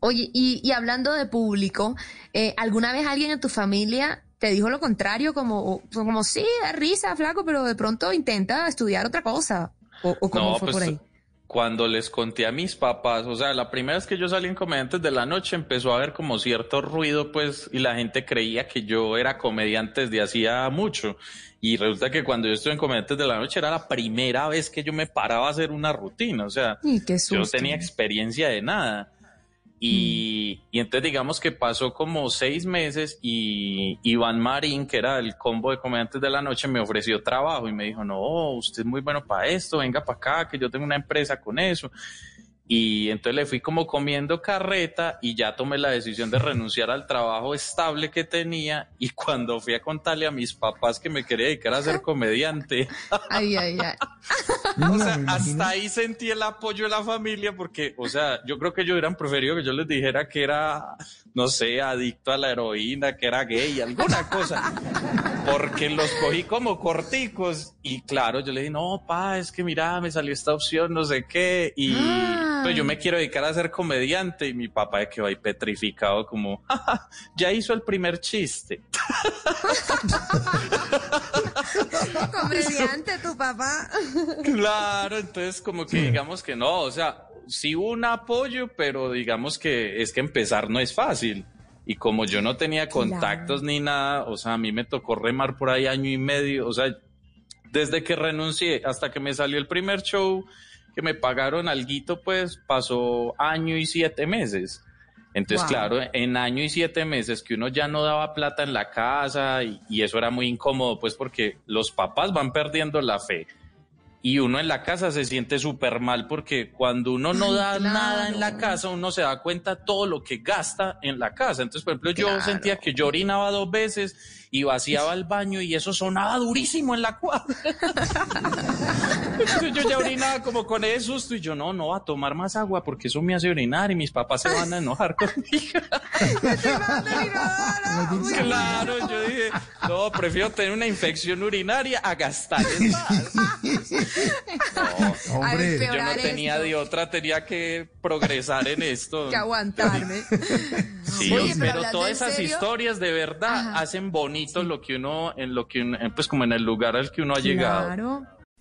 Oye, y, hablando de público, eh, ¿alguna vez alguien en tu familia te dijo lo contrario? Como, como sí, da risa, flaco, pero de pronto intenta estudiar otra cosa. ¿O, o cómo fue pues, por ahí? Cuando les conté a mis papás, o sea, la primera vez que yo salí en Comediantes de la Noche empezó a haber como cierto ruido, pues, y la gente creía que yo era comediante desde hacía mucho. Y resulta que cuando yo estuve en Comediantes de la Noche era la primera vez que yo me paraba a hacer una rutina, o sea, yo tenía experiencia de nada. Y, y, entonces digamos que pasó como seis meses y Iván Marín, que era el combo de comediantes de la noche, me ofreció trabajo y me dijo, no, usted es muy bueno para esto, venga para acá, que yo tengo una empresa con eso. Y entonces le fui como comiendo carreta y ya tomé la decisión de renunciar al trabajo estable que tenía. Y cuando fui a contarle a mis papás que me quería dedicar a ser comediante, ay, ay, ay. o sea, hasta ahí sentí el apoyo de la familia porque, o sea, yo creo que ellos hubieran preferido que yo les dijera que era, no sé, adicto a la heroína, que era gay, alguna cosa. Porque los cogí como corticos y claro, yo le dije, no, pa, es que mira, me salió esta opción, no sé qué. Y... Ah yo me quiero dedicar a ser comediante y mi papá de que va ahí petrificado como, ya hizo el primer chiste. comediante tu papá. claro, entonces como que digamos que no, o sea, sí un apoyo, pero digamos que es que empezar no es fácil. Y como yo no tenía contactos ni nada, o sea, a mí me tocó remar por ahí año y medio, o sea, desde que renuncié hasta que me salió el primer show, que me pagaron alguito, pues pasó año y siete meses. Entonces, claro, en año y siete meses que uno ya no daba plata en la casa y, y, eso era muy incómodo, pues porque los papás van perdiendo la fe y uno en la casa se siente súper mal porque cuando uno no da nada en la casa, uno se da cuenta todo lo que gasta en la casa. Entonces, por ejemplo, yo sentía que yo orinaba dos veces y vaciaba el baño y eso sonaba durísimo en la cuadra. yo ya orinaba como con ese susto y yo no, no va a tomar más agua porque eso me hace orinar y mis papás se van a enojar conmigo. claro, yo dije, no, prefiero tener una infección urinaria a gastar más. No, hombre, yo no tenía de otra, tenía que progresar en esto. Que aguantarme. Sí, pero, todas esas historias de verdad hacen bonito lo que uno, en lo que uno, pues como en el lugar al que uno ha llegado.